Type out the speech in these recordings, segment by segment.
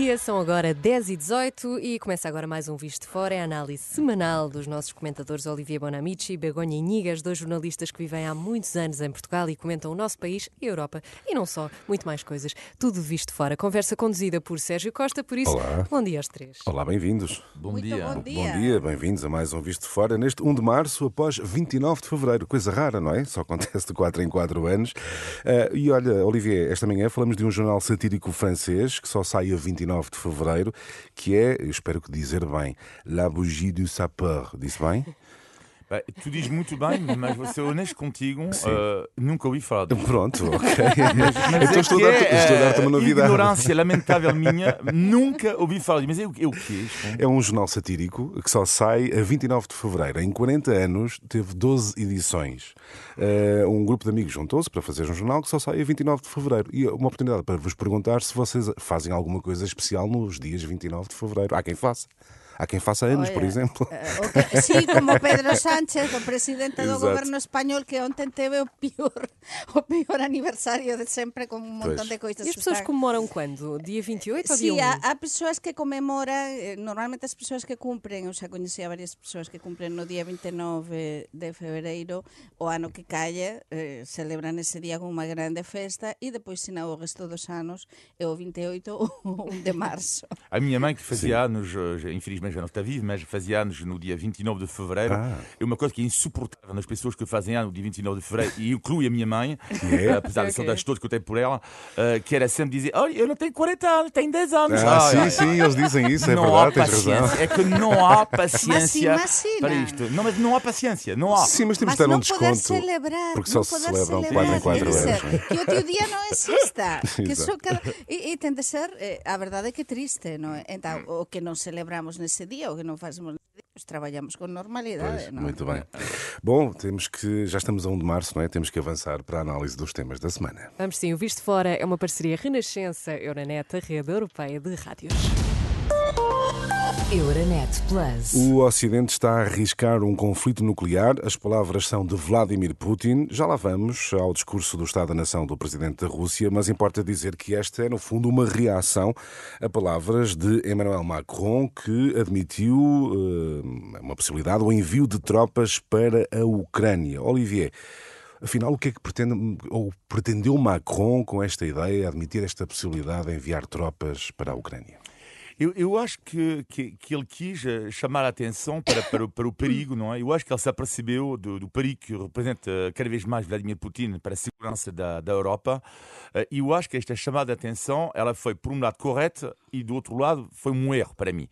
dia, são agora 10 e 18 e começa agora mais um Visto de Fora, é a análise semanal dos nossos comentadores Olivier Bonamici, Begonha Inigas, dois jornalistas que vivem há muitos anos em Portugal e comentam o nosso país e a Europa e não só, muito mais coisas. Tudo Visto de Fora. Conversa conduzida por Sérgio Costa, por isso, Olá. bom dia aos três. Olá, bem-vindos. Bom bom dia. Bom dia, bem-vindos a mais um Visto de Fora neste 1 de março, após 29 de fevereiro. Coisa rara, não é? Só acontece de 4 em 4 anos. Ah, e olha, Olivier, esta manhã falamos de um jornal satírico francês que só sai a 29 de fevereiro, que é, eu espero que dizer bem, La Bougie du Sapeur. Disse bem? Tu dizes muito bem, mas vou ser honesto contigo, eh, nunca ouvi falar disso. Pronto, ok. Mas então é estou a que dar-te é, estou a dar-te uma eh, novidade. Ignorância lamentável minha, nunca ouvi falar disso. Mas é o, é o quê? isto? É um jornal satírico que só sai a 29 de fevereiro. Em 40 anos teve 12 edições. Eh, um grupo de amigos juntou-se para fazer um jornal que só sai a 29 de fevereiro. E é uma oportunidade para vos perguntar se vocês fazem alguma coisa especial nos dias 29 de fevereiro. Há quem faça. Há quem faça anos, por Olha, exemplo. Eh, que, sí, como Pedro Sánchez, o presidente do Exato. goberno español que ontem teve o pior, o pior aniversario de sempre con un montón Pois. de coisas. E as pessoas comemoram quando? Dia 28 ou Sí, dia 1? há, há persoas que comemoran, eh, normalmente as persoas que cumpren, eu xa coñecía varias persoas que cumpren no día 29 de febreiro, o ano que calle, eh, celebran ese día con unha grande festa e depois, se não, o resto dos anos é o 28 ou 1 de março. A minha mãe, que fazia anos, eh, já não está viva, mas fazia anos no dia 29 de fevereiro, Ah. é uma coisa que é insuportável nas pessoas que fazem anos no dia 29 de fevereiro, e inclui a minha mãe, É? eh, apesar das Ok. saudades todas que eu tenho por ela, eh, que era sempre dizer: Olha, eu não tenho 40 anos, tenho 10 anos. Ah, Ai, sim, ai, sim, eles dizem isso, é não há verdade, tens razão. paciência. É que não há paciência Mas sim, mas para sim, isto. Não, mas não há paciência. Não há. Sim, mas temos Mas de dar um desconto. celebrar, porque só não se poder celebram celebrar, quatro em quatro tem de anos, ser não é? Que o teu dia não exista. que cada... e, e tem de ser, eh, a verdade é que é triste, não é? Então, o que não celebramos nesse dia, o que não fazemos trabalhamos com normalidade, Pois, não muito bem. Bom, temos que. Já estamos a 1 de março, não é? Temos que avançar para a análise dos temas da semana. Vamos sim, o Visto Fora é uma parceria Renascença Euronet, a rede europeia de rádios. Euronet Plus. O Ocidente está a arriscar um conflito nuclear. As palavras são de Vladimir Putin. Já lá vamos ao discurso do Estado da Nação do presidente da Rússia, mas importa dizer que esta é, no fundo, uma reação a palavras de Emmanuel Macron, que admitiu eh, uma possibilidade, o envio de tropas para a Ucrânia. Olivier. Afinal, o que é que pretende, ou pretendeu Macron com esta ideia, admitir esta possibilidade de enviar tropas para a Ucrânia? Eu, eu acho que, que, que ele quis eh, chamar a atenção para, para, o- para o perigo, não é? Eu acho que ele se apercebeu do, do perigo que representa eh, cada vez mais Vladimir Putin para a segurança da, da Europa. Eh, E eu acho que esta chamada de atenção, ela foi, por um lado, correta e, do outro lado, foi um erro para mim.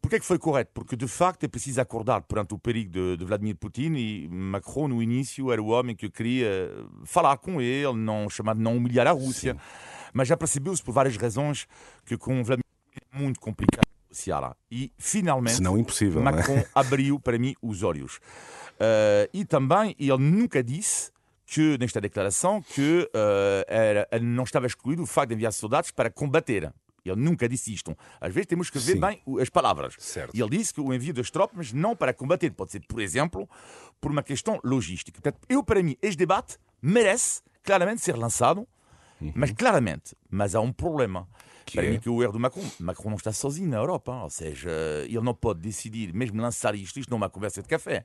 Porquê que foi correto? Porque, de facto, é preciso acordar perante o perigo de, de Vladimir Putin e Macron, no início, era o homem que queria falar com ele, não chamar de não humilhar a Rússia. Mas já percebeu-se, por várias razões, que com Vladimir muito complicado negociar. E, finalmente, Se não impossível, é? Macron abriu para mim os olhos. Eh, e também ele nunca disse que nesta declaração que eh, era, não estava excluído o facto de enviar soldados para combater. Ele nunca disse isto. Às vezes temos que ver Sim. bem o- as palavras. Certo. E ele disse que o envio das tropas não para combater, pode ser, por exemplo, por uma questão logística. Portanto, eu, para mim, este debate merece claramente ser lançado, mas claramente. Mas há um problema. Que para é? mim, que o erro do Macron. Macron não está sozinho na Europa. Ou seja, ele não pode decidir, mesmo lançar isto, isto não é uma conversa de café.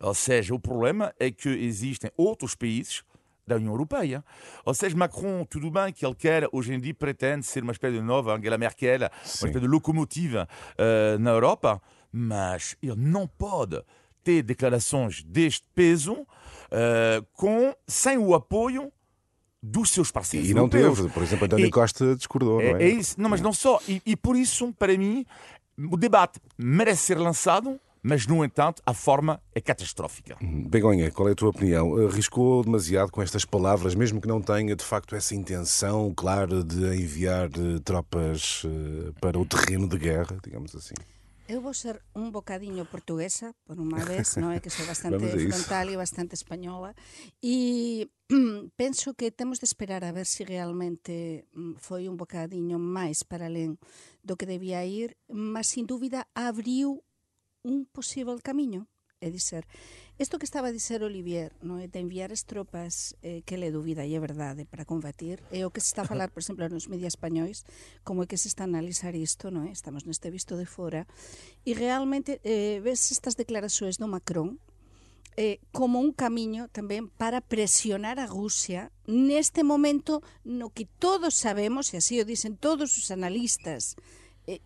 Ou seja, o problema é que existem outros países da União Europeia. Ou seja, Macron, tudo bem que ele quer, hoje em dia, pretende ser uma espécie de nova Angela Merkel, uma espécie de locomotiva eh, na Europa, mas ele não pode ter declarações deste peso eh, com, sem o apoio dos seus parceiros E não europeus. teve. Por exemplo, António E- Costa discordou, não É, é? é isso. Não, mas não só. E, e por isso, para mim, o debate merece ser lançado, mas, no entanto, a forma é catastrófica. Begonha, qual é a tua opinião? Arriscou demasiado com estas palavras, mesmo que não tenha de facto essa intenção clara de enviar eh, tropas eh, para o terreno de guerra, digamos assim? Eu vou ser un bocadiño portuguesa, por unha vez, non? É que sou bastante frontal e bastante española, e penso que temos de esperar a ver se realmente mm, foi un bocadiño máis para alén do que debía ir, mas sin dúbida abriu un posible camiño e dizer isto que estaba a dizer Olivier no? Eh, de enviar as tropas eh, que le dúbida e é verdade eh, para combatir é o que se está a falar, por exemplo, nos medios españois como é que se está a analizar isto non é? estamos neste visto de fora e realmente eh, ves estas declaracións do Macron eh, como un camiño tamén para presionar a Rusia neste momento no que todos sabemos, e así o dicen todos os analistas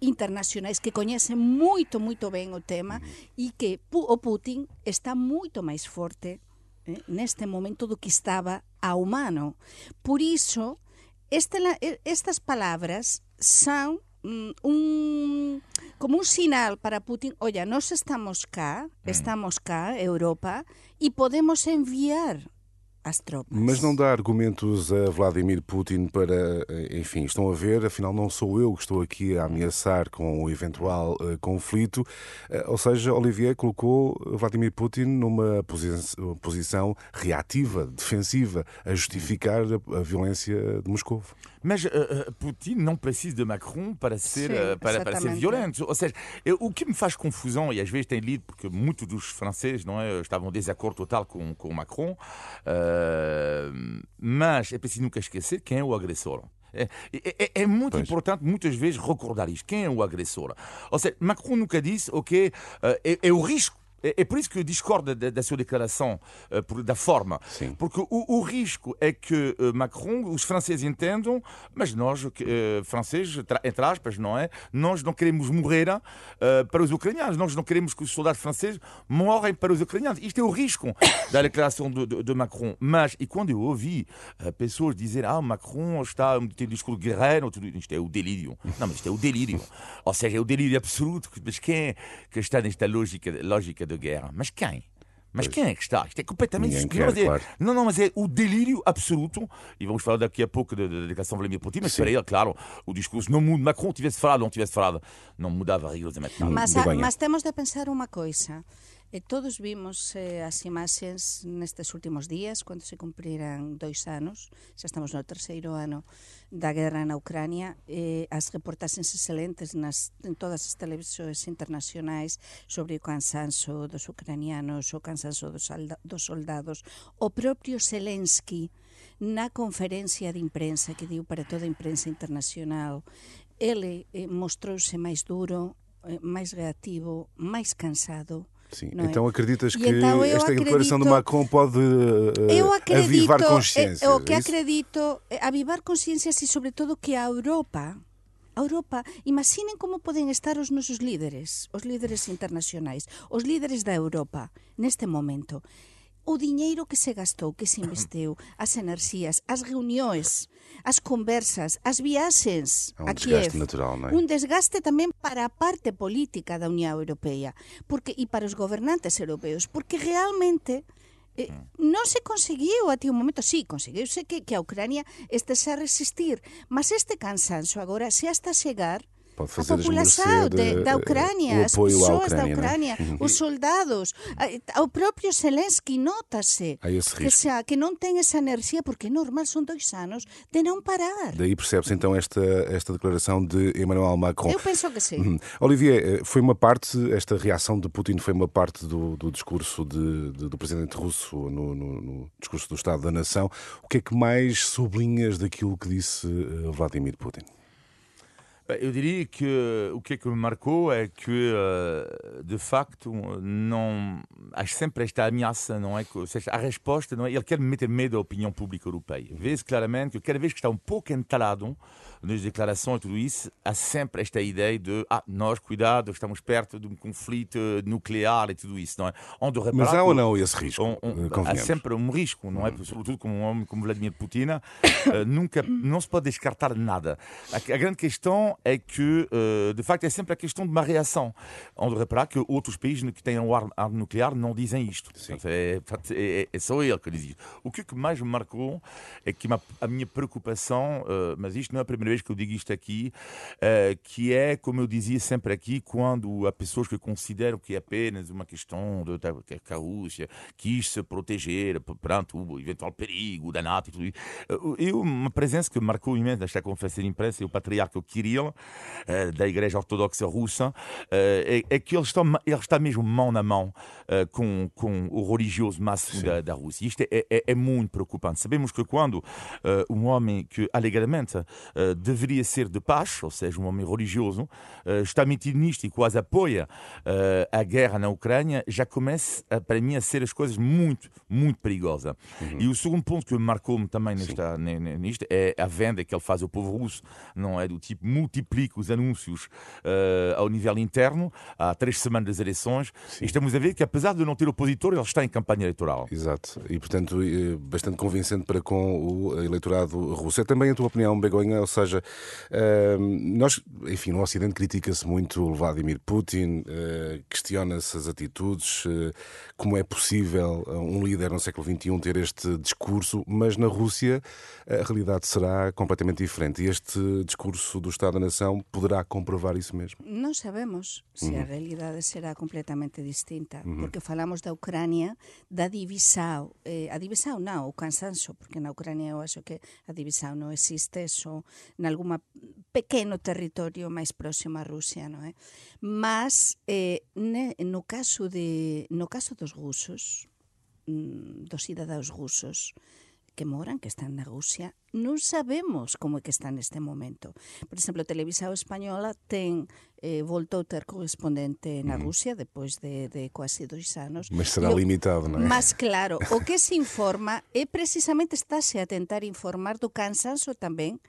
internacionais que coñecen moito, moito ben o tema e que o Putin está moito máis forte eh, neste momento do que estaba a humano. Por iso, este, estas palabras son mm, un como un sinal para Putin, oye, nós estamos cá, mm. estamos cá, Europa, e podemos enviar às tropas. Mas não dá argumentos a Vladimir Putin para, eh, enfim, estão a ver, afinal não sou eu que estou aqui a ameaçar com o eventual uh, conflito. Uh, ou seja, Olivier colocou Vladimir Putin numa posi posição reativa, defensiva, a justificar a, a violência de Moscou. Mas uh, Putin não precisa de Macron para ser, Sim, uh, para, para, ser violento. Ou seja, eu, o que me faz confusão, e às vezes tem lido, porque muitos dos franceses não é, estavam em desacordo total com, com Macron, uh, mas é preciso nunca esquecer quem é o agressor. É, é, é, muito pois. importante, muitas vezes, recordar isto. Quem é o agressor? Ou seja, Macron nunca disse, ok, é, é o risco é, por isso que eu discordo da, da sua declaração, por, da forma. Sim. Porque o, o, risco é que uh, Macron, os franceses entendam, mas nós, uh, franceses, entre aspas, não é? Nós não queremos morrer para os ucranianos, nós não queremos que os soldados franceses morrem para os ucranianos. Isto é o risco da declaração de, de, de Macron. Mas, e quando eu ouvi pessoas dizer ah, Macron está a ter um discurso guerreiro, isto é o delírio. Não, mas isto é o delírio. Ou seja, é o delírio absoluto. Mas quem é que está nesta lógica, lógica de guerra. Mas quem? Mas pois. quem é que está? Isto é completamente quer, é, claro. Não, não, mas é o delírio absoluto. E vamos falar daqui a pouco da, da declaração de Vladimir Putin. Mas para ele, claro, o discurso não muda. Macron tivesse falado não tivesse falado, não mudava rigorosamente nada. Mas, mas temos de pensar uma coisa. E todos vimos eh, as imaxes nestes últimos días, cando se cumpriran dois anos, xa estamos no terceiro ano da guerra na Ucrania, eh, as reportaxes excelentes nas, en todas as televisións internacionais sobre o cansanzo dos ucranianos, o cansanzo dos, dos soldados. O propio Zelensky, na conferencia de imprensa que diu para toda a imprensa internacional, ele eh, mostrouse máis duro, eh, máis reativo, máis cansado, Sim. Então é? acreditas que então esta acredito, declaração de Macron pode uh, acredito, avivar consciência? O que é acredito, avivar consciências e sobretudo que a Europa a Europa, imaginen como poden estar os nosos líderes, os líderes internacionais, os líderes da Europa neste momento o diñeiro que se gastou, que se investeu, as enerxías, as reunións, as conversas, as viaxes a Kiev. Natural, non é? Un desgaste tamén para a parte política da Unión Europea porque e para os gobernantes europeos, porque realmente Eh, non se conseguiu até o momento, sí, conseguiuse que, que a Ucrania este a resistir, mas este cansanzo agora se hasta chegar Pode fazer a população de, da Ucrânia, as pessoas da Ucrânia, né? os soldados, o próprio Zelensky nota-se que, que não tem essa energia, porque é normal, são dois anos de não parar. Daí percebe-se então esta, esta declaração de Emmanuel Macron. Eu penso que sim. Uhum. Olivier, eh, foi uma parte, esta reação de Putin foi uma parte do, do discurso de, de, do presidente russo no, no, no, discurso do Estado da Nação. O que é que mais sublinhas daquilo que disse eh, Vladimir Putin? Eu diria que o que é que me marcou é que, eh, de facto, não há sempre esta ameaça, não é? Ou seja, a resposta, não é? Ele quer meter medo à opinião pública europeia. Vê-se claramente que cada vez que está um pouco entalado nas declarações e tudo isso, há sempre esta ideia de ah, nós, cuidado, estamos perto de um conflito nuclear e tudo isso, não é? Onde Mas há ou não esse risco? On, on, há sempre um risco, não é? Hum. Sobretudo com um homem como Vladimir Putin, uh, nunca, não se pode descartar nada. A, a grande questão é que, uh, de facto, é sempre a questão de uma reação. Onde reparar que outros países que têm um arma, nuclear não dizem isto. É, é, é, só ele que diz isto. O que mais me marcou é que a minha preocupação, uh, mas isto não é a primeira vez que eu digo isto aqui, uh, que é, como eu dizia sempre aqui, quando há pessoas que consideram que é apenas uma questão de, de, que a Rússia quis se proteger perante o eventual perigo da NATO e tudo isso. Eu, uma presença que marcou imenso nesta conferência de imprensa, o patriarca Kirill, dele, da Igreja Ortodoxa Russa, é, é, que ele está, ele está mesmo mão na mão com, com o religioso máximo da, da, Rússia. Isto é, é, é, muito preocupante. Sabemos que quando um homem que alegadamente deveria ser de paz, ou seja, um homem religioso, está metido nisto e quase apoia a guerra na Ucrânia, já começa, para mim, a ser as coisas muito, muito perigosas. Uhum. E o segundo ponto que marcou-me também nesta, nisto é a venda que ele faz ao povo russo, não é? Do tipo, multiplica os anúncios uh, ao nível interno, há três semanas das eleições, Sim. e estamos a ver que, apesar de não ter opositor, ele está em campanha eleitoral. Exato, e portanto, bastante convincente para com o eleitorado russo. É também a tua opinião, Begonha, ou seja, uh, nós, enfim, no Ocidente critica-se muito o Vladimir Putin, uh, questiona-se as atitudes, como é possível um líder no século XXI ter este discurso, mas na Rússia a realidade será completamente diferente. E este discurso do Estado da Nação poderá comprovar isso mesmo? Não sabemos se uhum. a realidade será completamente distinta, uhum. porque falamos da Ucrânia, da divisão, eh, a divisão não, o cansanço, porque na Ucrânia eu acho que a divisão não existe, só nalguma pequeno territorio máis próximo a Rusia, non é? Mas eh, ne, no caso de no caso dos gusos, mm, dos cidadãos gusos que moran, que están na Rusia, non sabemos como é que está neste momento. Por exemplo, Televisa Española ten eh, voltou ter correspondente na mm. Rusia depois de, de quase dois anos. Mas será o, limitado, non é? Mas claro, o que se informa é precisamente estáse a tentar informar do cansanso tamén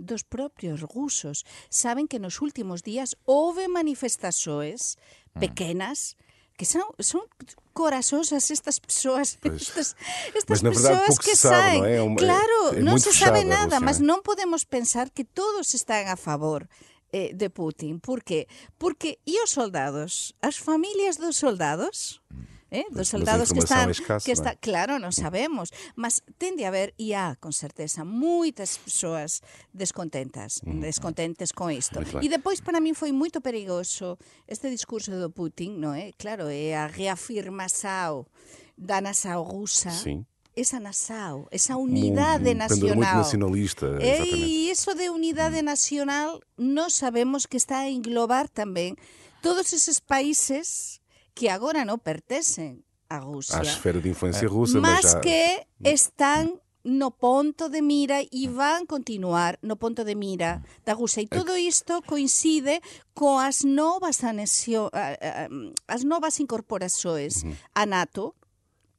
dos propios rusos. Saben que nos últimos días houve manifestações mm. pequenas que são, são corajosas estas pessoas, estas, estas mas, pessoas verdade, que sabe, saem. Não é? é uma, claro, é não se sabe nada, mas não podemos pensar que todos estão a favor eh, de Putin. Por quê? Porque e os soldados, as famílias dos soldados, eh? dos soldados que están escasa, que está, claro, non sabemos, mas tende a haber e há con certeza moitas persoas descontentas, mm. descontentes con isto. E depois para min foi moito perigoso este discurso do Putin, non é? Claro, é a reafirmação da nação rusa. Sim esa nação, esa unidade nacional. Nacionalista. E isso de unidade nacional, nós sabemos que está a englobar também todos esses países que agora non pertencen a Rusia. A esfera de influencia rusa, mas, mas já... que están no ponto de mira e van continuar no ponto de mira da Rusia. E todo isto coincide coas novas anexio, as novas incorporações a NATO,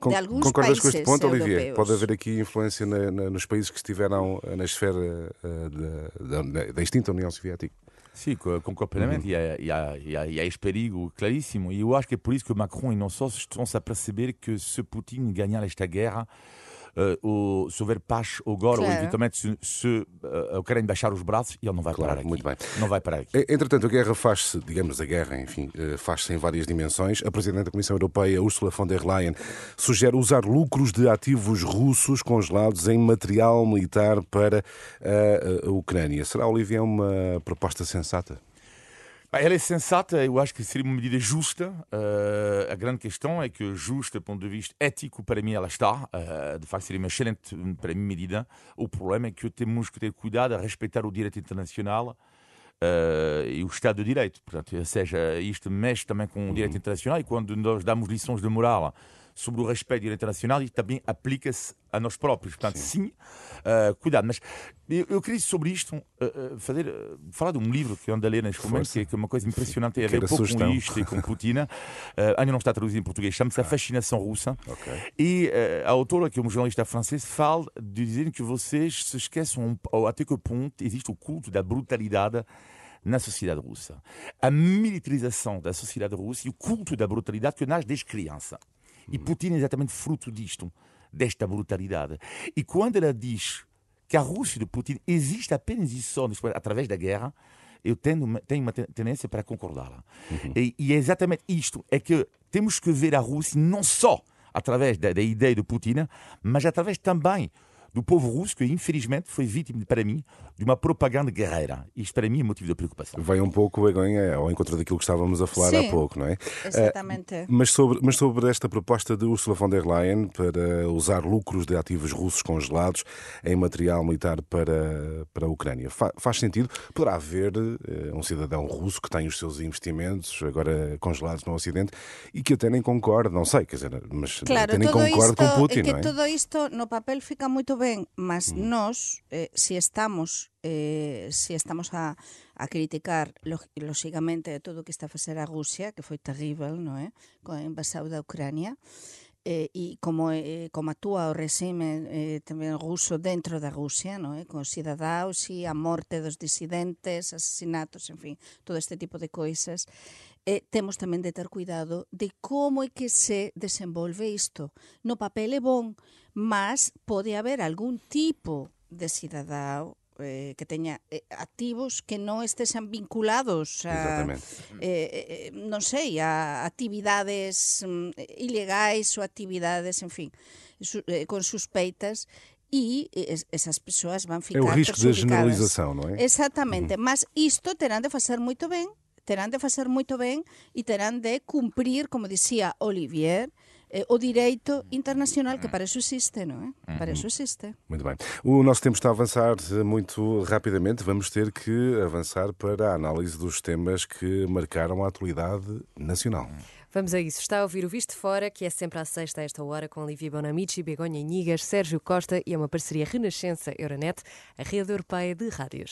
de alguns Concordas com este ponto, europeus. Olivier? Pode haver aqui influência na, na, nos países que estiveram na esfera uh, da, da, da extinta União Soviética? Sim, concordo plenamente. Uhum. E, e, há, e esse perigo claríssimo. E eu acho que é por isso que Macron e não só estão-se a perceber que se Putin ganhar esta guerra, uh, o, se houver paz agora, claro. ou eventualmente se, se uh, a Ucrânia baixar os braços, ele não vai claro, parar aqui. Muito bem. Não vai parar aqui. Entretanto, a guerra faz-se, digamos, a guerra, enfim, uh, faz-se em várias dimensões. A Presidente da Comissão Europeia, Ursula von der Leyen, sugere usar lucros de ativos russos congelados em material militar para a, a Ucrânia. Será, Olivia, uma proposta sensata? Ela é sensata, eu acho que seria uma medida justa. Uh, a grande questão é que, justa do ponto de vista ético, para mim ela está. Uh, de facto, seria uma excelente, para mim, medida. O problema é que temos que ter cuidado a respeitar o direito internacional Uh, e o Estado de Direito. Portanto, ou seja, isto mexe também com o direito uhum. internacional e quando nós damos lições de moral sobre o respeito do direito internacional, isto também aplica-se a nós próprios. Portanto, sim, sim uh, cuidado. Mas eu, eu, queria sobre isto uh, fazer, falar de um livro que eu ando a ler neste momento, que é, que é uma coisa impressionante, tem a ver pouco com isto e com Putin. ainda não está traduzido em português, chama-se A Fascinação Russa. Okay. E a autora, que é um jornalista francês, fala de dizer que vocês se esquecem até que ponto existe o culto da brutalidade na sociedade russa. A militarização da sociedade russa e o culto da brutalidade que nasce desde criança. E Putin é exatamente fruto disto, desta brutalidade. E quando ela diz que a Rússia de Putin existe apenas e só através da guerra, eu tenho uma, tenho uma tendência para concordá-la. Uhum. E, e, é exatamente isto: é que temos que ver a Rússia não só através da, da ideia de Putin, mas através também do povo russo que, infelizmente, foi vítima, para mim, de uma propaganda guerreira. Isto, para mim, é motivo de preocupação. Vai um pouco Begonha, ao encontro daquilo que estávamos a falar Sim, há pouco, não é? Exatamente. Uh, mas, sobre, mas sobre esta proposta de Ursula von der Leyen para usar lucros de ativos russos congelados em material militar para, para a Ucrânia, Fa, faz sentido? Poderá haver uh, um cidadão russo que tem os seus investimentos agora congelados no Ocidente e que até nem concorda, não sei, quer dizer, mas claro, até nem concorda com Putin, é que não é? todo isto no papel fica muito ben, mas mm. nós eh, si estamos eh, si estamos a, a criticar lógicamente todo o que está a facer a Rusia, que foi terrível, non é? Eh, con a invasão da Ucrania, eh, e como, eh, como actúa o regime eh, tamén ruso dentro da Rusia, non é? Eh, con cidadaos e a morte dos disidentes, asesinatos, en fin, todo este tipo de coisas. Eh, temos tamén de ter cuidado de como é que se desenvolve isto. No papel é bon, mas pode haber algún tipo de cidadão eh, que teña eh, activos que non estesen vinculados a, eh, eh, non sei, a actividades mm, ilegais ou actividades, en fin, su, eh, con suspeitas e esas persoas van ficar É o risco da generalização, non é? Exactamente, uhum. mas isto terán de facer moito ben, terán de facer moito ben e terán de cumprir, como dicía Olivier, eh, o direito internacional, que para isso existe, não é? Para isso existe. Muito bem. O nosso tempo está a avançar muito rapidamente. Vamos ter que avançar para a análise dos temas que marcaram a atualidade nacional. Vamos a isso. Está a ouvir o Visto Fora, que é sempre à sexta a esta hora, com Olivia Bonamici, Begonha Inigas, Sérgio Costa e é uma parceria Renascença Euronet, a rede europeia de rádios.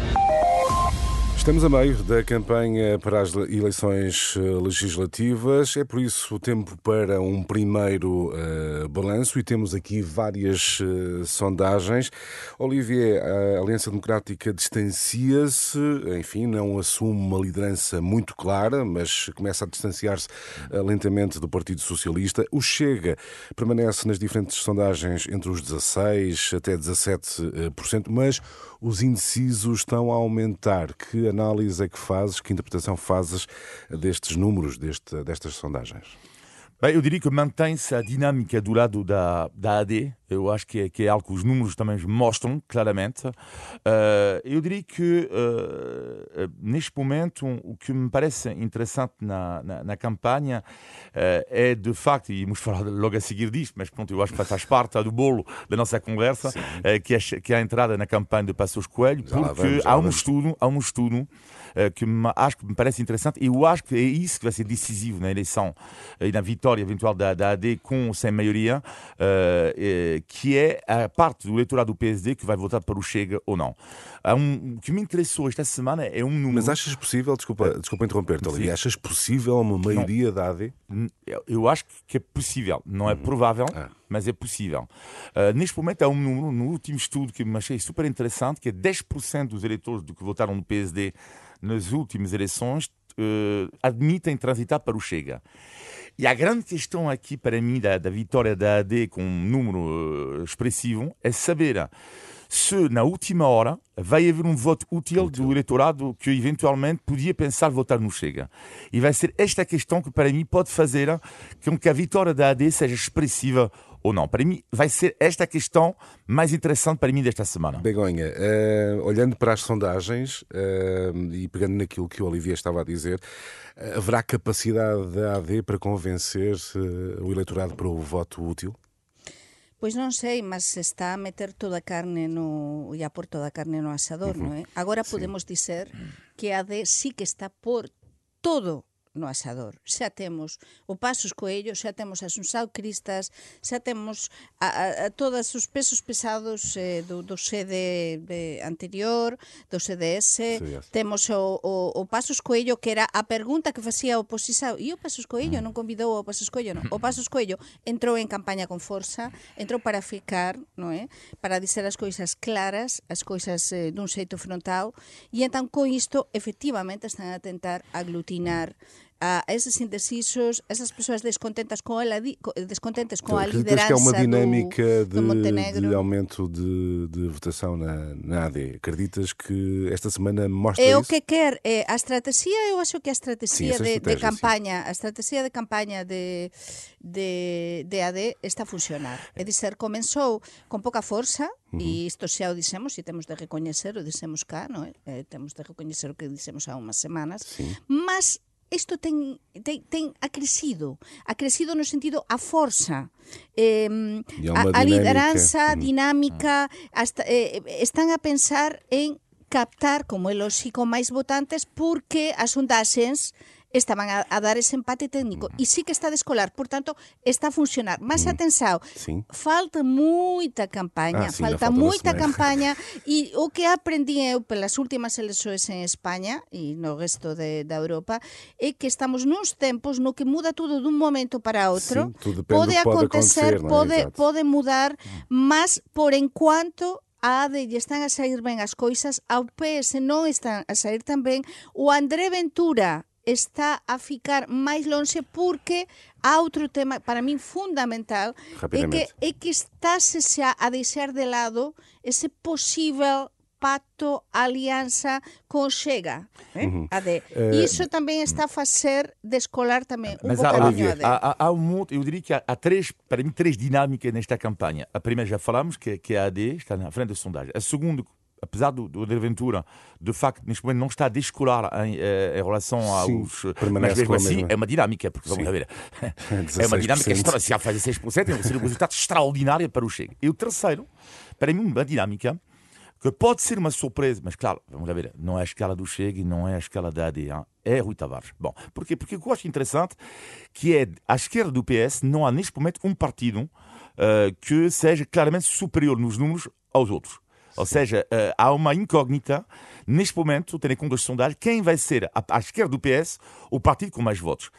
Estamos a meio da campanha para as eleições eh, legislativas, é por isso o tempo para um primeiro uh, balanço e temos aqui várias uh, sondagens. Olivier, a Aliança Democrática distancia-se, enfim, não assume uma liderança muito clara, mas começa a distanciar-se uh, lentamente do Partido Socialista. O Chega permanece nas diferentes sondagens entre os 16% até 17%, mas os indecisos estão a aumentar. Que análise é que fazes, que interpretação fazes destes números, deste, destas sondagens? Bem, eu diria que mantém-se a dinâmica do lado da, da AD. Eu acho que é, que é algo que os números também mostram claramente. Uh, eu diria que uh, neste momento o que me parece interessante na, na, na campanha uh, é de facto, e vamos falar logo a seguir disto, mas pronto, eu acho que faz parte do bolo da nossa conversa, que, é, que é a entrada na campanha de Passos Coelho, porque há um estudo, há um estudo que me, acho que me parece interessante e eu acho que é isso que vai ser decisivo na eleição e na vitória eventual da, da AD com ou sem maioria, que é a parte do eleitorado do PSD que vai votar para o Chega ou não. Um, o que me interessou esta semana é um número. Mas achas possível, desculpa, desculpa interromper-te, Olivia, achas possível uma maioria não. da AD? Eu acho que é possível, não é hum. provável. Ah. Mas é possível. Uh, neste momento há um número, no último estudo que me achei super interessante, que é 10% dos eleitores do que votaram no PSD nas últimas eleições uh, admitem transitar para o Chega. E a grande questão aqui para mim da, da vitória da AD com um número uh, expressivo é saber se na última hora vai haver um voto útil, útil, do eleitorado que eventualmente podia pensar votar no Chega. E vai ser esta questão que para mim pode fazer com que a vitória da AD seja expressiva ou não. Para mim, vai ser esta a questão mais interessante para mim desta semana. Begonha, uh, olhando para as sondagens uh, e pegando naquilo que o Olivier estava a dizer, uh, haverá capacidade da AD para convencer o eleitorado para o voto útil? Pois non sei, mas se está a meter toda a carne no e a por toda a carne no asador, uh -huh. non é? Agora podemos sí. dizer que a AD sí que está por todo no asador. Xa temos o Pasos Coello, xa temos as Unsao Cristas, xa temos a, a, a todos os pesos pesados eh, do, do sede de anterior, do CDS, sí, temos o, o, o Pasos Coello, que era a pergunta que facía o Posisao, e o Pasos Coello mm. non convidou o Pasos Coello, non? O Pasos Coello entrou en campaña con forza, entrou para ficar, non é? Eh, para dizer as coisas claras, as coisas eh, dun xeito frontal, e entón con isto efectivamente están a tentar aglutinar a esses indecisos, essas pessoas descontentas com a, descontentes com a Acreditas liderança que é uma dinâmica do, de, do de aumento de, de votação na, na AD? Acreditas que esta semana mostra É o isso? que quer, é, a estrategia, eu acho que a estrategia essa de, de estratégia, sim. campanha, a estrategia de campanha de, de, de AD está a funcionar. É dizer, comenzou con pouca forza, e isto xa o dixemos, e temos de recoñecer, o dixemos cá, non é? Eh, temos de recoñecer o que dixemos há unhas semanas, mas isto ten, ten, ten acrecido, acrecido no sentido a forza, eh, a, a lideranza dinámica, hasta, eh, están a pensar en captar, como é lógico, máis votantes porque as sondaxens estaban a, a dar ese empate técnico Mm. e sí que está a descolar, por tanto, está a funcionar. Mas atenção, Sim. falta moita campaña, Ah, sim, falta moita semana. campaña e o que aprendi eu pelas últimas eleições en España e no resto de, da Europa é que estamos nuns tempos no que muda tudo dun momento para outro. Depende pode acontecer, é? pode, mudar, mas por enquanto a ADE lle están a sair ben as coisas, ao PS non están a sair tan ben, o André Ventura está a ficar máis lonxe porque há outro tema para min fundamental é que, é que estáse xa a deixar de lado ese posible pacto, alianza con Chega, eh? AD. Eh, Iso tamén está a facer descolar tamén un Mas bocadinho há, AD. há, há um monte, eu diria que há, há três, para mim, três dinâmicas nesta campanha. A primeira já falamos, que, que a AD está na frente da sondagem. A segunda, apesar do, do André Ventura, de facto, neste momento não está a descolar em, eh, em relação Sim, aos... permanece mas mesmo assim, é uma dinâmica, porque vamos Sim. ver. É uma dinâmica 16%. extraordinária. Se faz 6%, é um resultado extraordinário para o Chega. E o terceiro, para mim, uma dinâmica que pode ser uma surpresa, mas claro, vamos lá ver, não é a escala do Chega e não é a escala da AD, hein? é Rui Tavares. Bom, porquê? Porque o que eu acho interessante que é, à esquerda do PS, não há neste momento um partido eh, que seja claramente superior nos números aos outros. Ou seja, eh, há uma incógnita, neste momento, tendo em conta as sondagens, quem vai ser, à, à esquerda do PS, o partido com mais votos.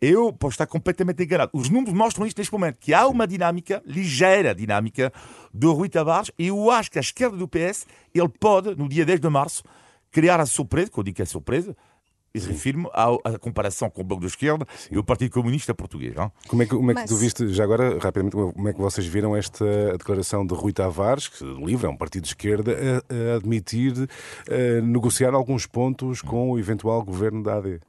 Eu posso estar completamente enganado. Os números mostram isto neste momento, que há uma dinâmica, ligeira dinâmica, do Rui Tavares, e eu acho que a esquerda do PS, ele pode, no dia 10 de março, criar a surpresa, que eu digo que é surpresa, e refiro-me à, à comparação com o Bloco da Esquerda e o Partido Comunista Português. Não? Como é que, como é que tu Mas- viste, já agora, rapidamente, como é que vocês viram esta declaração de Rui Tavares, que LIVRE é um partido de esquerda, a, a admitir a negociar alguns pontos com o eventual governo da AD?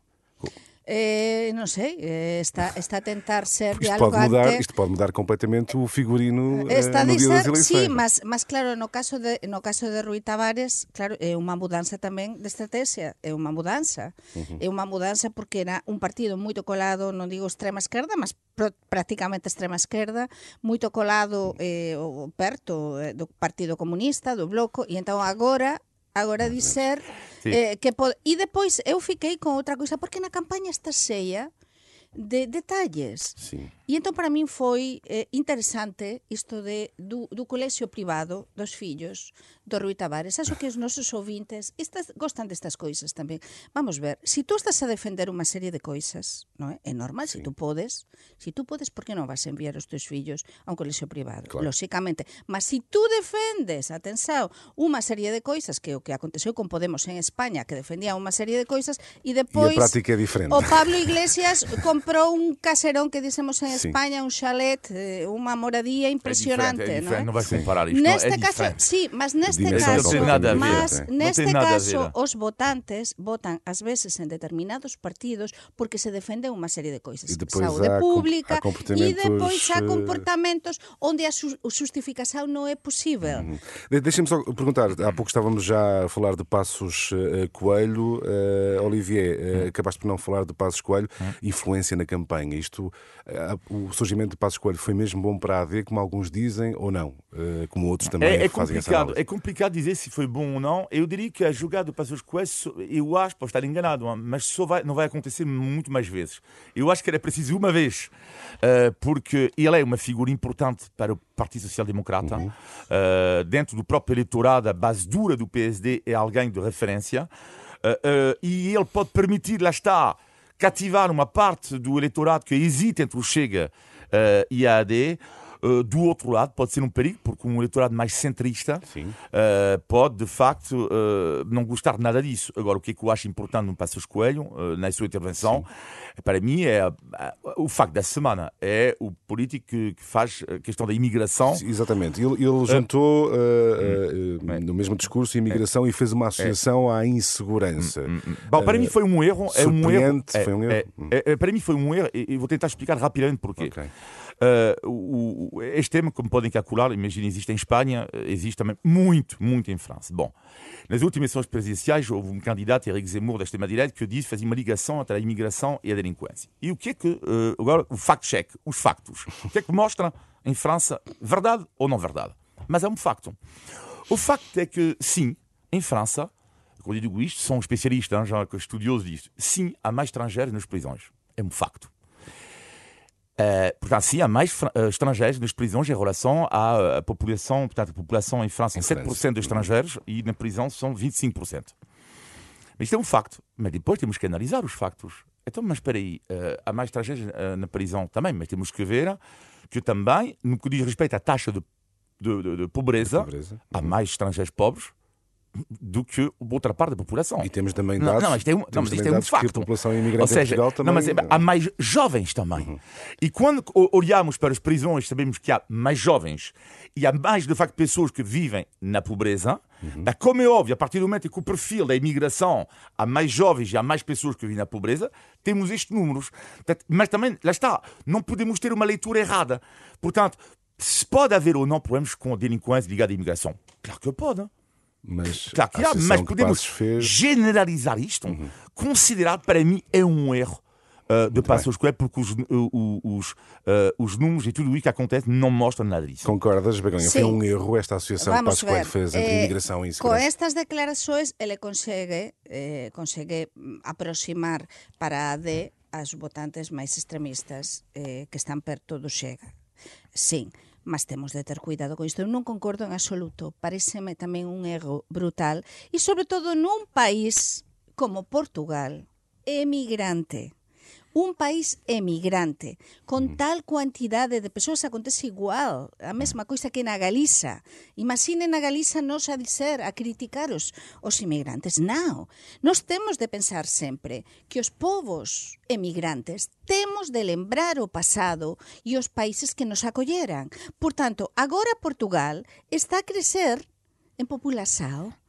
Eh, non sei, eh, está, está a tentar ser Isto pode, dialogante. mudar, isto pode mudar completamente o figurino eh, Está a no dia das eleições. sí, mas, mas claro, no caso de no caso de Rui Tavares, claro, é unha mudanza tamén de estrategia, é unha mudanza. É unha mudanza porque era un partido moito colado, non digo extrema esquerda, mas pr- prácticamente extrema esquerda, moito colado eh, perto eh, do Partido Comunista, do Bloco, e entón agora Agora dizer sí. eh, que e depois eu fiquei con outra cousa porque na campaña esta cheia de detalles. Sí. E entón para min foi eh, interesante isto de do, do colexio privado dos fillos do Rui Tavares. Acho que os nosos ouvintes estas, gostan destas coisas tamén. Vamos ver, si tú estás a defender unha serie de coisas, non é? É normal, si tú podes, si tú podes, por que non vas a enviar os teus fillos a un colexio privado? Claro. Lóxicamente. Mas si tú defendes, atenção, unha serie de coisas que o que aconteceu con Podemos en España, que defendía unha serie de coisas e depois práctica é diferente. O Pablo Iglesias comprou un caserón que dicemos en Sí. España, un chalet, eh, unha moradía impresionante, é diferente, non é? não vai comparar isto. Neste não, é caso, diferente. sí, mas neste Dimensão caso, Não tem nada a ver. mas Não tem neste caso ver. os votantes votan ás veces en determinados partidos porque se defende unha serie de coisas, E saúde há pública há e depois há eh, comportamentos onde a justificação non é possível. De- Deixem-me só perguntar, há pouco estávamos já a falar de Passos eh, Coelho. Eh, Olivier, eh, acabaste por não falar de Passos Coelho, influência na campanha. Isto, o surgimento de Passos Coelho foi mesmo bom para a AD, como alguns dizem, ou não? Eh, como outros também É, é fazem complicado, é complicado dizer se foi bom ou não. Eu diria que a jogada do Passos Coelho, eu acho, posso estar enganado, mas só vai, não vai acontecer muito mais vezes. Eu acho que era preciso uma vez, eh, porque ele é uma figura importante para o Partido Social Democrata. Eh, dentro do próprio eleitorado, a base dura do PSD é alguém de referência. E ele pode permitir, lá está, cativar uma parte do eleitorado que hesita entre o Chega eh, e a AD. Uh, do outro lado, pode ser um perigo, porque um eleitorado mais centrista Sim. uh, pode, de facto, uh, não gostar de nada disso. Agora, o que é que eu acho importante no Passos Coelho, na sua intervenção, para mim, é o facto da semana. É o político que, que faz a questão da imigração. Exatamente. Ele, ele juntou uh, no mesmo discurso imigração e fez uma associação à insegurança. Bom, para mim foi um erro. É um erro. foi um erro. é- é- é- para mim foi um erro e vou tentar explicar rapidamente porquê. Ok. Uh, o- o- este tema, como podem calcular, imagina, existe em Espanha, uh, existe também muito, muito em França. Bom, nas últimas eleições presidenciais, houve um candidato, Eric Zemmour, da extrema-direita, que disse fazia uma ligação entre a imigração e a delinquência. E o que é que, uh, agora, o fact-check, os factos. O que é que mostra em França, verdade ou não verdade? Mas é um facto. O facto é que, sim, em França, quando eu digo isto, são especialistas, hein, já estudiosos disto, sim, há mais estrangeiros nas prisões. É um facto. Eh, portanto, sim, há mais eh, estrangeiros nas prisões em relação à, à população. Portanto, a população em França França. 7% de estrangeiros e na prisão são 25%. Mas isto é um facto. Mas depois temos que analisar os factos. Então, mas espera aí, eh, há mais estrangeiros eh, na prisão também, mas temos que ver que também, no que diz respeito à taxa de, de- de- de pobreza, pobreza. há mais estrangeiros pobres do que outra parte da população. E temos também Não, dados, não, isto é um, não, isto é um que a facto. população imigrante Ou seja, Portugal também... não, mas é- há mais jovens também. Uhum. E quando olhamos para as prisões, sabemos que há mais jovens e há mais, de facto, pessoas que vivem na pobreza. Uhum. Mas, Como é óbvio, a partir do momento que o perfil da imigração há mais jovens e há mais pessoas que vivem na pobreza, temos estes números. Mas também, lá está, não podemos ter uma leitura errada. Portanto, se pode haver ou não problemas com a delinquência ligada à imigração? Claro que pode. Mas, Claro que há, mas que podemos fez... generalizar isto, considerar para mim é um erro. uh, de Passos Coelho, porque os, uh, os, uh, os números e tudo isso que acontece não mostram nada disso. Concordas, Begonha? Foi um erro esta associação que Vamos Passos Coelho fez entre eh, imigração e insegurança. estas declarações ele consegue eh, consegue mm, aproximar para a AD as votantes máis extremistas eh, que están perto do Xega. Sim, mas temos de ter cuidado con isto. Eu non concordo en absoluto, pareceme tamén un erro brutal, e sobre todo nun país como Portugal, emigrante, un país emigrante con tal cuantidade de persoas acontece igual, a mesma coisa que na Galiza. Imaginen a Galiza nos a dizer, a criticar os, os imigrantes. Non, Nós temos de pensar sempre que os povos emigrantes temos de lembrar o pasado e os países que nos acolleran. Por tanto, agora Portugal está a crecer en população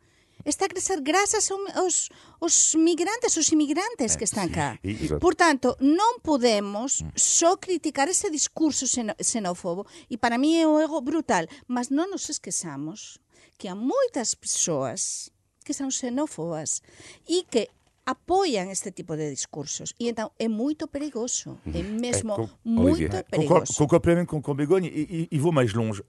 Está a crecer grazas ao- aos, aos migrantes, os imigrantes que están cá. Exato. Por tanto, non podemos só criticar ese discurso xenófobo e para mí é un erro brutal, mas non nos esquezamos que há moitas persoas que son xenófobas e que apoian este tipo de discursos. E então é moito perigoso, é mesmo com- moito Olivia. Concordo, perigoso. concordo plenamente com, com Begonha e, e- e vou mais longe. Uh,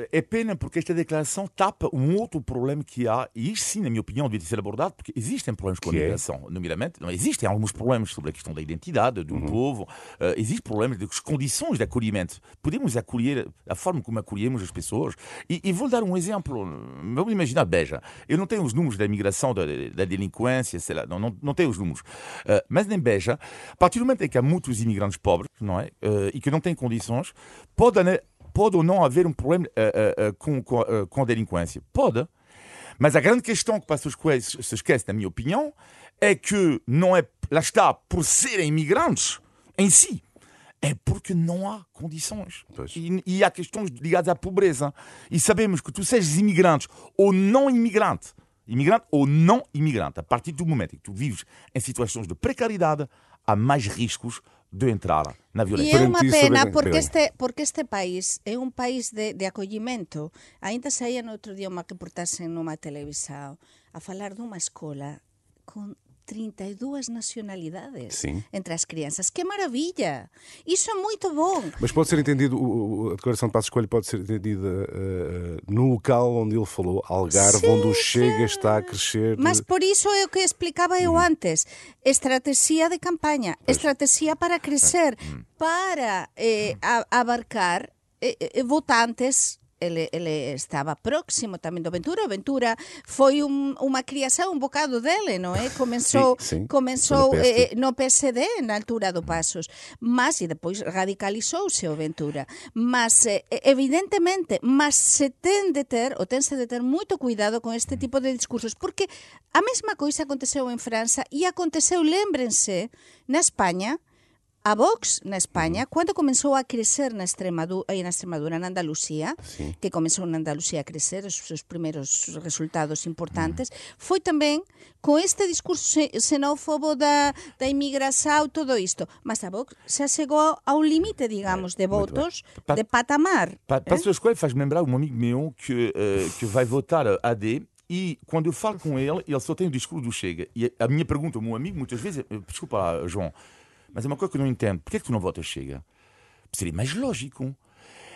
uh, é pena porque esta declaração tapa um outro problema que há, e isto sim, na minha opinião, devia ser abordado, porque existem problemas com a Que é? migração, nomeadamente. Não, existem alguns problemas sobre a questão da identidade do povo, uh, existem problemas das condições de acolhimento. Podemos acolher a forma como acolhemos as pessoas. E, e vou dar um exemplo. Vamos imaginar Beja. Eu não tenho os números da imigração, da, da delinquência, sei lá, não, não, não tenho os números. Uh, mas em Beja, a partir do momento em que há muitos imigrantes pobres, não é? Uh, e que não têm condições, pode, né, pode ou não haver um problema uh, com, com, com a delinquência. Pode. Mas a grande questão que Passos Coelho se esquece, na minha opinião, é que não é, lá está, por serem imigrantes em si, é porque não há condições. E, e há questões ligadas à pobreza. E sabemos que tu sejas imigrante ou não imigrante, imigrante ou não imigrante, a partir do momento em que tu vives em situações de precariedade, há mais riscos de entrar na E violência. é Perante unha iso, pena porque este, porque este país é un país de, de acollimento. Ainda saía no outro día unha reportaxe nunha televisão a falar dunha escola con 32 nacionalidades Sim. entre as crianças. Que maravilla! Iso é muito bom. Mas pode ser entendido, a declaração de Passos Coelho pode ser entendida eh, no local onde ele falou, Algarve, Sim, onde o Chega está a crescer. Mas por iso é o que explicaba eu antes. Estrategia de campaña, estrategia para crecer, para eh, abarcar eh, eh, votantes ele, ele estaba próximo tamén do Ventura, o Ventura foi un, unha criação un bocado dele, non é? Comenzou, sí, sí, comenzou no, eh, eh, no PSD, na altura do Pasos, mas, e depois radicalizouse o Ventura, mas, eh, evidentemente, mas se ten de ter, ou tense de ter moito cuidado con este tipo de discursos, porque a mesma coisa aconteceu en França e aconteceu, lembrense, na España, a Vox na España, cando comenzou a crecer na Extremadura, na Extremadura, na Andalucía, que comenzou na Andalucía a crecer os seus primeiros resultados importantes, foi tamén con este discurso xe- xenófobo da, da imigração, todo isto. Mas a Vox xa chegou a un limite, digamos, de votos, de patamar. Pa- eh? Pastor Escolho faz-me lembrar um amigo meu que, eh, que vai votar a AD e quando eu falo com ele, ele só tem o discurso do Chega. E a minha pergunta ao meu amigo, muitas vezes, desculpa João, mas é uma coisa que eu não entendo. Porquê é que tu não votas Chega? Seria mais lógico.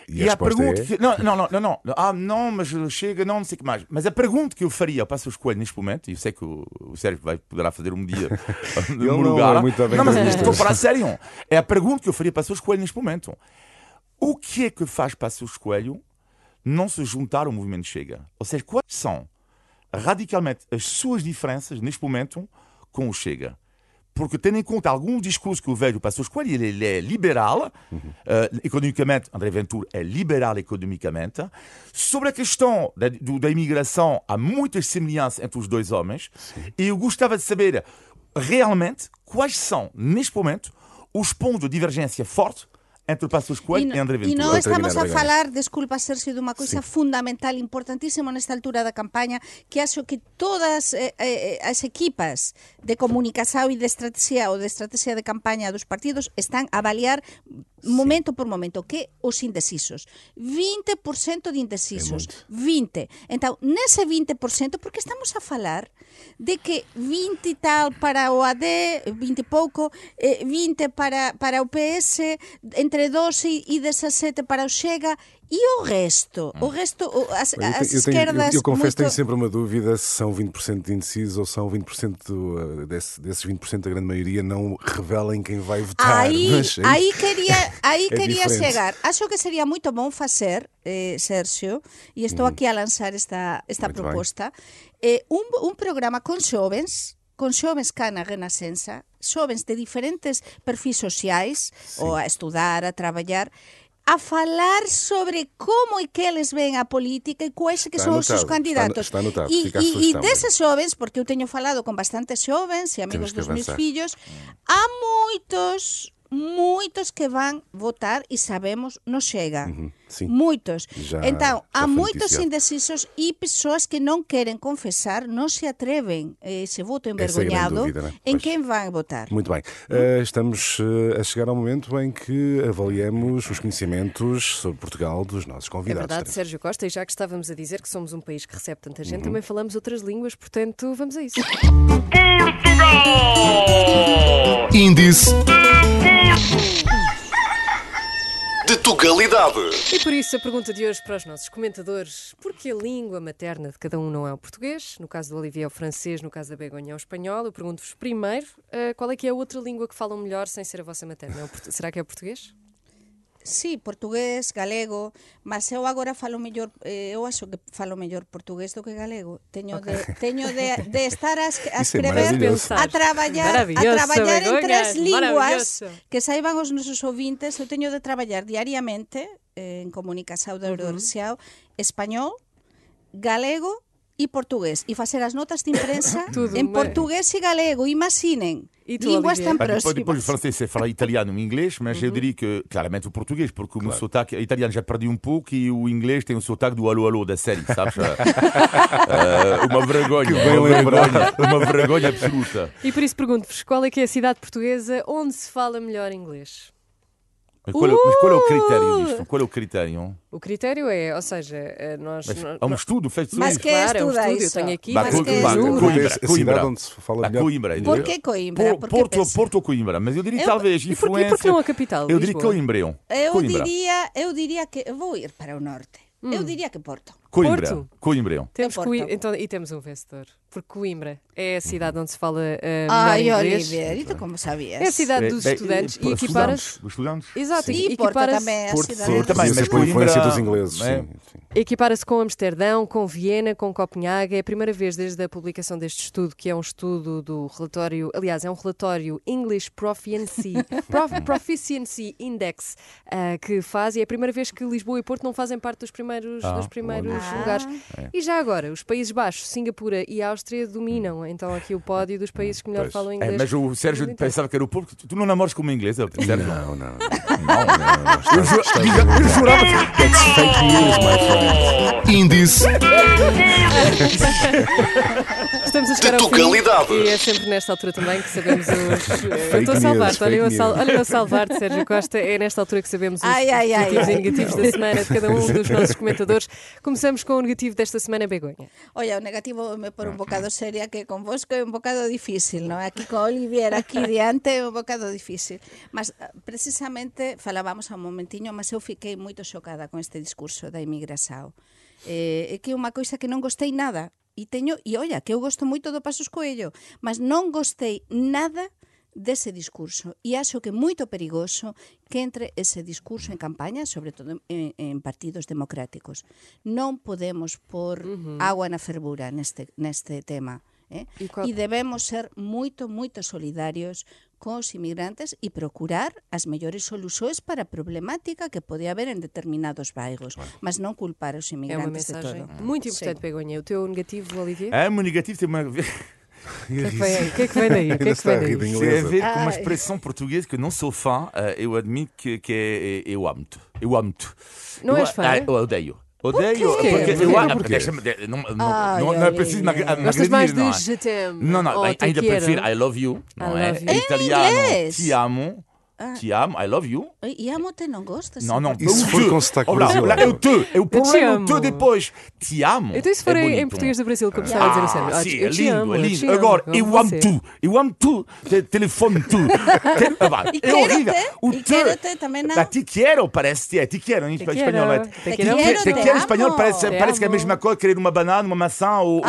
E a a resposta pergunta é? que. Não, não, não, não, não. Ah, não, mas chega, não, não sei o que mais. Mas a pergunta que eu faria ao Pastor Escolho neste momento, e eu sei que o, o Sérgio vai, poderá fazer um dia no Ele meu não lugar. é não, mas estou a falar sério. É a pergunta que eu faria ao Pastor Escolho neste momento. O que é que faz Pastor Escolho não se juntar ao movimento Chega? Ou seja, quais são radicalmente as suas diferenças neste momento com o Chega? Porque tendo em conta alguns discursos que eu vejo do Pastor Escolho, ele, ele é liberal, eh, economicamente, André Ventura é liberal economicamente. Sobre a questão da, do- da imigração, há muitas semelhanças entre os dois homens. E eu gostava de saber realmente quais são, neste momento, os pontos de divergência fortes entre o Pasos Coelho e, no, e André Ventura. E non estamos a, falar, desculpa Sergio, dunha coisa sí. fundamental, importantísima nesta altura da campaña, que acho que todas eh, eh, as equipas de comunicación e de estrategia ou de estrategia de campaña dos partidos están a avaliar momento por momento que os indecisos. 20% de indecisos. 20. Entón, nese 20%, porque estamos a falar de que 20 e tal para o AD, 20 e pouco, eh, 20 para, para o PS, entre 12 e 17 para o Chega, e o resto? O resto, as, Eu, as eu, tenho- eu- esquerdas... eu confesso que tenho muito- sempre uma dúvida se são 20% de indecisos ou são 20% do, eh, desse, desses 20%, a grande maioria, não revelem quem vai votar. Aí, Mas, aí quería, aí É diferente. chegar. Acho que sería moito bom facer, eh, Sergio, e estou aquí a lanzar esta, esta Muito proposta, eh, un, un programa con xovens, con xovens cá na Renascença, xovens de diferentes perfis sociais, ou a estudar, a traballar, a falar sobre como e que eles ven a política e quais que está son os seus candidatos. Está, está notado, e, e, e deses xovens, porque eu teño falado con bastantes xovens e amigos dos meus fillos, mm. há moitos moitos que van votar e sabemos non chega. Uhum. Já- então, já há noticiado. indecisos e pessoas que non queren confesar, non se atreven eh, ese voto é envergonhado dúvida, né? em Pois. quem vai votar. Muito bem. Eh, estamos eh, a chegar ao momento em que avaliamos os conhecimentos sobre Portugal dos nossos É convidados. verdade, Teresa. Sérgio Costa, e já que estávamos a dizer que somos um país que recebe tanta Uhum. gente, também falamos outras línguas, portanto, vamos a isso. Índice de Tugalidade. E por isso a pergunta de hoje para os nossos comentadores: por que a língua materna de cada um não é o português? No caso do Olivier é o francês, no caso da Begonha é o espanhol. Eu pergunto-vos primeiro eh, qual é que é a outra língua que falam melhor sem ser a vossa materna? É Será que é o português? Sí, portugués, galego, mas eu agora falo mellor, eh, eu acho que falo mellor portugués do que galego. Teño okay. de teño de, de estar a, a escrever, a traballar, a traballar en tres linguas que saiban os nosos ouvintes. Eu teño de traballar diariamente eh, en comunicación do uh -huh. español, galego e portugués e facer as notas de imprensa Tudo bem. portugués e galego, imaginem. E Línguas tão depois, próximas. depois o francês sei falar italiano e inglês, mas eu diria que claramente o português, porque o meu sotaque o italiano já perdi um pouco e o inglês tem o sotaque do alô alô da série, sabes? Ah, uma vergonha, uma vergonha, uma vergonha absoluta. E por isso pergunto-vos qual é que é a cidade portuguesa onde se fala melhor inglês? Mas qual, é, mas qual é o critério disto? Qual é o critério? O critério é, ou seja, eh, nós. Mas nós- há um estudo feito sobre Mas isso. que Claro, é um estudo, eu isso? tenho aqui, Bah, Mas Co- que bah, juro. Coimbra, Coimbra. onde se fala melhor. Coimbra. Por entendeu? que Coimbra? Por- Porto, pensa? Porto ou Coimbra, mas eu diria Eu- talvez E por- e por que influência. não a capital, Eu diria? Coimbrão. Eu Coimbra. diría, eu diría que eu vou ir para o norte. Eu diria que Porto. Coimbra. Porto. Coimbrão. Temos É que ir- Porto. então, e temos um vencedor. Porque Coimbra é a cidade onde se fala uh, melhor Ai, inglês. Olivier, e tu como sabias? É a cidade dos Bem, estudantes e equiparas. Dos estudantes. Exato, E Porto equipara-se também é a Porto, cidade. Porto também, mas pela influência dos ingleses. é. Sim, sim. Equipara-se com Amsterdão, com Viena, com Copenhague. É a primeira vez desde a publicação deste estudo, que é um estudo do relatório, aliás, é um relatório English Proficiency, Prof- Proficiency Index, ah, que faz, e é a primeira vez que Lisboa e Porto não fazem parte dos primeiros, Ah, dos primeiros lugares. É. E já agora, os Países Baixos, Singapura e Áustria dominam então aqui o pódio dos países que melhor Pois. falam É, inglês. mas o Sérgio pensava que era o público. Tu não namoras como inglês, Sérgio? Não, não, não. Não. não, Eu, ju- eu jurava que. That's fake news, my friend. Índice Estamos a chegar de ao fim e é sempre nesta altura também que sabemos os. Eu Fake estou a salvar-te, olha eu a sal- olha eu a salvar-te, Sérgio Costa. É nesta altura que sabemos os Ai, ai, ai, positivos ai. e negativos da semana de cada um dos nossos comentadores. Começamos com o negativo desta semana, Begonha. Oye, o negativo me por un bocado seria que con vosco é un bocado difícil, non? Aquí con Olivier aquí diante é un bocado difícil. Mas ah, Vostede falábamos a un momentiño, mas eu fiquei moito xocada con este discurso da emigrasao. Eh, é que é unha coisa que non gostei nada. E teño, e olla, que eu gosto moito do Pasos Coello, mas non gostei nada dese discurso e acho que é moito perigoso que entre ese discurso en campaña, sobre todo en, en partidos democráticos. Non podemos por uh -huh. agua na fervura neste, neste tema. Eh? E, qual... e debemos ser moito, moito solidarios cos inmigrantes e procurar as mellores soluções para a problemática que pode haber en determinados bairros, mas non culpar os É inmigrantes de mensagem todo. muito Sim. importante, Begonha. O teu negativo, Olivier? É, o meu negativo tem uma. O que é que vem aí? O que é que vem daí? O que é que a vem daí? de Tem a inglês. ver com uma expressão portuguesa que eu não sou fã, eh, eu admito que, que é, eu amo-te. Eu amo-te. Não eu, és fã? ah, Eu odeio. Odeio, quê? porque Porquê? eu acho. Deixa-me- de- Não, não, Ai, não, não é preciso me Olivia. ag- me Gostas mais agredir, de não é? je t'aime? Não, não, te ainda prefiro I love you, não I é? love you. Em italiano, inglês? ti amo, ti amo, I love you. E amo-te non gostas? Não, não, E se o for te. com sotaque brasileiro? eu te. É o problema é o te amo. depois. Te amo. Então, for é em, em português do Brasil, como estava a dizer o Sérgio? Ah, Ah, sim, eu é te lindo, amo, é eu lindo. te amo, Agora, eu amo tu, eu amo tu, te, telefone tu. Te- ah, E é quero-te, horrível. O e te, quero-te também não. Ah, te quero parece que é, te quero em Te espanhol. é. te Te quero, te te em espanhol amo. parece, Te que é a amo. mesma coisa, querer uma banana, uma maçã ou,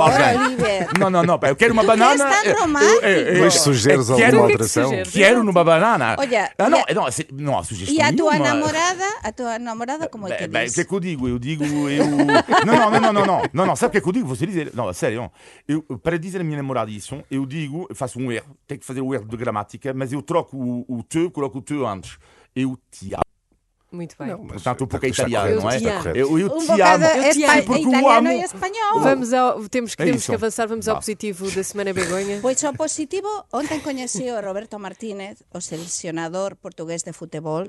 alguém. Não, não, não, eu quero uma Tu banana. és tão eu- eu- romântico. eu- eu- Mas sugeres eu alguma que é que alteração? Quero numa banana. Olha, ah, não, e a- não, assim, não há sugestão E a tua namorada, a tua namorada como é que o diz? que é que eu digo? Eu digo, eu. Não, não, não, não, não, não, não, não. Sabe o que é que eu digo? Você dizer. Não, sério. Eu, para dizer a minha namorada isso, eu digo, faço um erro, tenho que fazer o erro de gramática, mas eu troco o, o te, coloco o te antes. Eu te amo. Muito bem. Portanto, um pouco é italiano, não é? está correto. Eu, eu Um te amo. Eu te amo. espa- Porque o italiano amo- e espanhol. Vamos ao, temos que, É temos que avançar, vamos ao positivo da semana, Begonha. Pois o positivo, ontem coñeci o Roberto Martínez, o seleccionador portugués de futebol,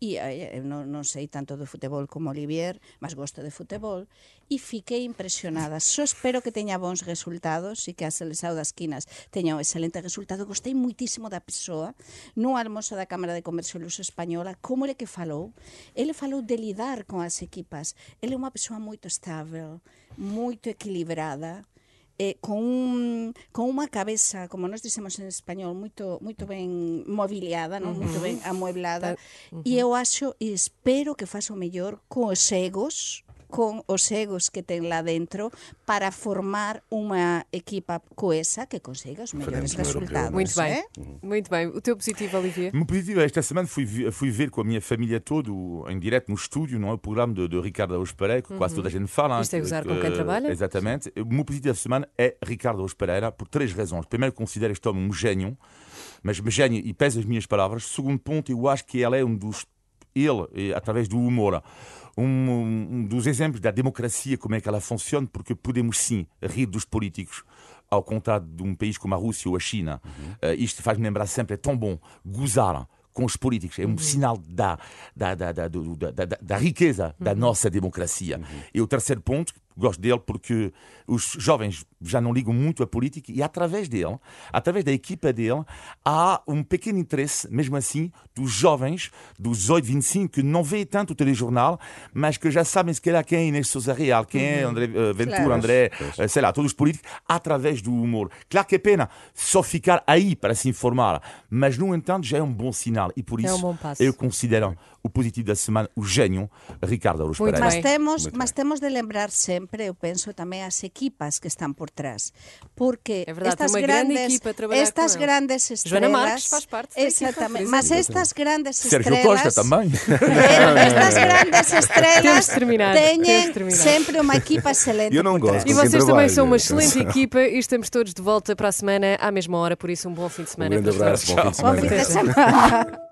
e eh, eu non, non sei tanto de futebol como Olivier, mas gosto de futebol, e fiquei impresionada. Só espero que teña bons resultados e que a Selesao das Quinas teña un excelente resultado. Gostei muitísimo da persoa. No almozo da Cámara de Comercio Luso Española, como ele que falou? Ele falou de lidar con as equipas. Ele é unha persoa moito estável, moito equilibrada, eh, con, un, con unha cabeza, como nós dicemos en español, moito moito ben mobiliada, non? Uh -huh. Moito ben amueblada. Uh -huh. E eu acho e espero que faça o mellor cos egos con os egos que ten lá dentro para formar unha equipa coesa que consiga os mellores europeu, resultados. Muito bem. eh? Muito bem. O teu positivo, Olivier? Meu positivo, esta semana fui, fui ver com a minha família toda, em direto no estúdio, não é? o programa de, de Ricardo Araújo Pereira, que quase toda a gente fala. Isto é que- gozar com que- quem trabalha? Exatamente. O meu positivo da semana é Ricardo Araújo Pereira, por três razões. Primeiro, considero este homem um gênio, mas um gênio, e pesa as minhas palavras. Segundo ponto, eu acho que ele é um dos. Ele, através do humor, um, um dos exemplos da democracia, como é que ela funciona, porque podemos sim rir dos políticos, ao contrário de um país como a Rússia ou a China. Eh, isto faz-me lembrar sempre, é tão bom gozar com os políticos, é um sinal da, da, da, da, da, da, da riqueza da nossa democracia. E o terceiro ponto, gosto dele porque os jovens já não ligam muito à política e através dele, através da equipa dele, há um pequeno interesse, mesmo assim, dos jovens dos 18, 25, que não vê tanto o telejornal, mas que já sabem se calhar quem é Inês Sousa Real, quem é André eh, Ventura, Claro. André, eh, sei lá, todos os políticos, através do humor. Claro que é pena só ficar aí para se informar, mas no entanto já é um bom sinal e por É isso um bom passo. eu considero o positivo da semana, o gênio Ricardo Aruz Pereira. Mas temos, mas temos de lembrar sempre, eu penso, também as equipas que estão por trás. Porque É verdade, estas uma grande grandes, trabalhar estas grandes estrelas... Joana Marques faz parte da Exatamente. Mas estas grandes Sérgio estrelas... Costa também. eh, Estas grandes estrelas têm sempre uma equipa excelente Eu não gosto. E vocês também são uma excelente equipa e estamos todos de volta para a semana à mesma hora, por isso um bom fim de Um semana. grande para os abraço, bom fim de Bom semana. fim de semana.